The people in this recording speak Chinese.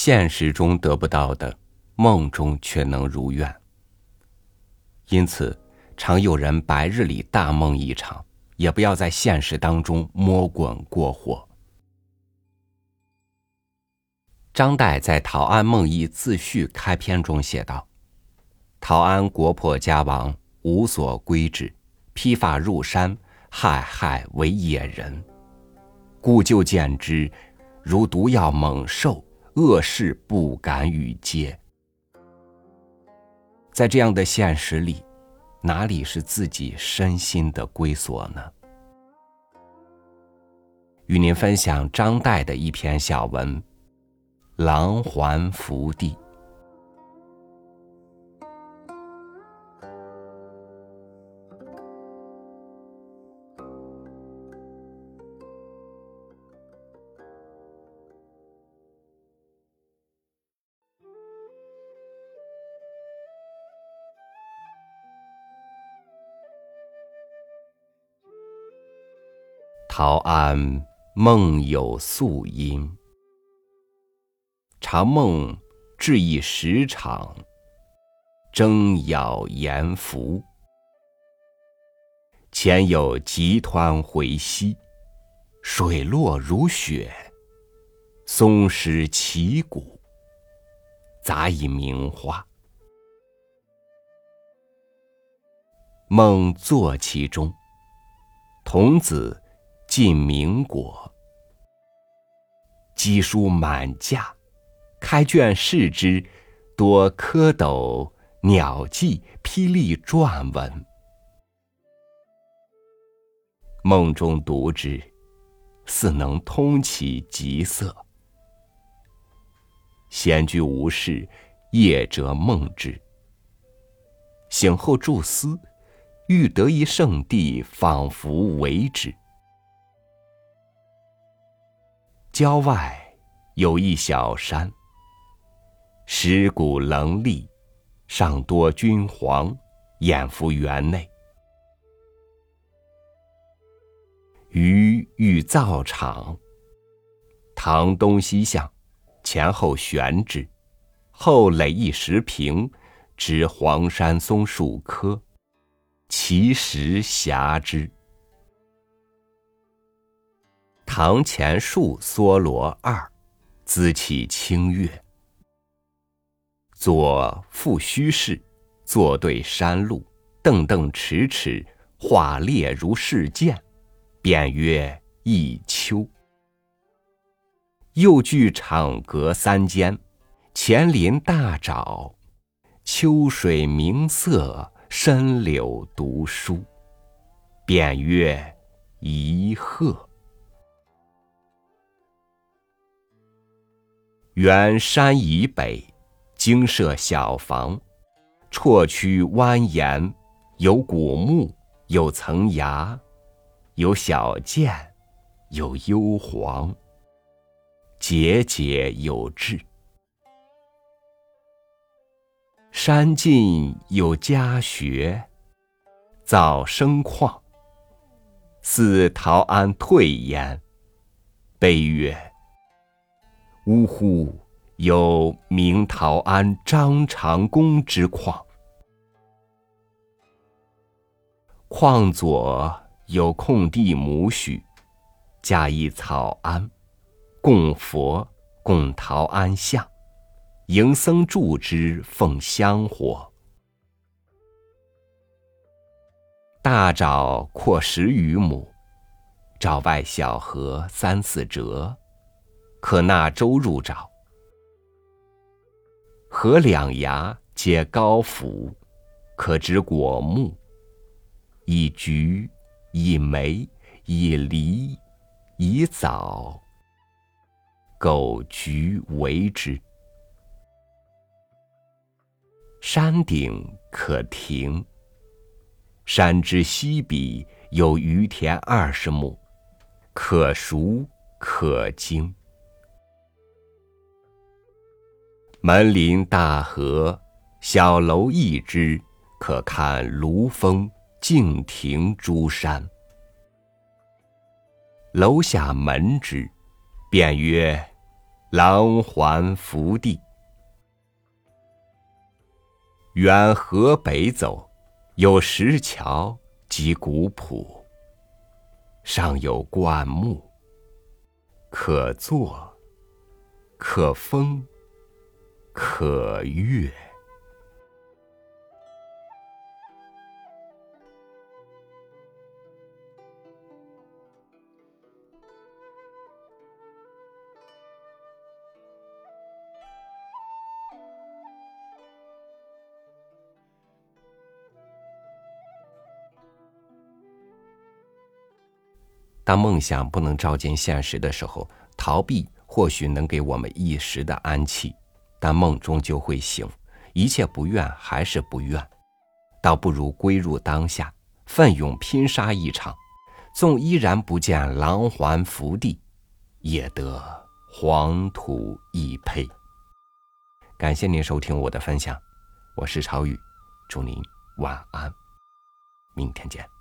现实中得不到的，梦中却能如愿。因此，常有人白日里大梦一场，也不要在现实当中摸滚过火。张岱在《陶庵梦忆自序》开篇中写道：“陶庵国破家亡，无所归止，披发入山，害害为野人。故旧见之，如毒药猛兽，恶事不敢与接。”在这样的现实里，哪里是自己身心的归所呢？与您分享张岱的一篇小文。狼环福地，陶庵梦有素音。长梦至意十场，争咬严浮。前有急湍回溪，水落如雪，松石奇古，杂以名花。梦坐其中，童子进明果，鸡书满架。开卷视之，多蝌蚪、鸟迹、霹雳篆文。梦中读之，似能通其极色。闲居无事，夜辄梦之。醒后注思，欲得一圣地，仿佛为之。郊外有一小山。石鼓棱立，上多君黄，掩伏园内。余欲造场，堂东西向，前后悬之，后垒一石坪，植黄山松树棵，其石狭之。堂前树梭罗二，姿气清越。左复虚室，坐对山路，凳凳迟迟，画列如试剑，便曰一丘。右距场阁三间，前临大沼，秋水明色，深柳读书，便曰一鹤。原山以北。精设小房，绰曲蜿蜒，有古木，有层崖，有小涧，有幽篁，节节有致。山近有家学，早生旷，似陶庵退焉。悲曰：呜呼！有明陶庵张长公之矿，矿左有空地亩许，加一草庵，供佛，供陶庵像，迎僧住之，奉香火。大沼阔十余亩，沼外小河三四折，可纳舟入沼。河两崖皆高阜，可植果木，以橘、以梅、以梨、以枣、狗橘为之。山顶可亭，山之西壁有余田二十亩，可熟可精。门临大河，小楼一枝，可看庐峰、敬亭诸山。楼下门之，便曰：“狼环福地。远河北走，有石桥及古朴，上有灌木，可坐，可风，可悦。当梦想不能照进现实的时候，逃避或许能给我们一时的安气，但梦终究会醒，一切不愿还是不愿，倒不如归入当下，奋勇拼杀一场，纵依然不见狼环福地，也得黄土一坯。感谢您收听我的分享，我是朝雨，祝您晚安，明天见。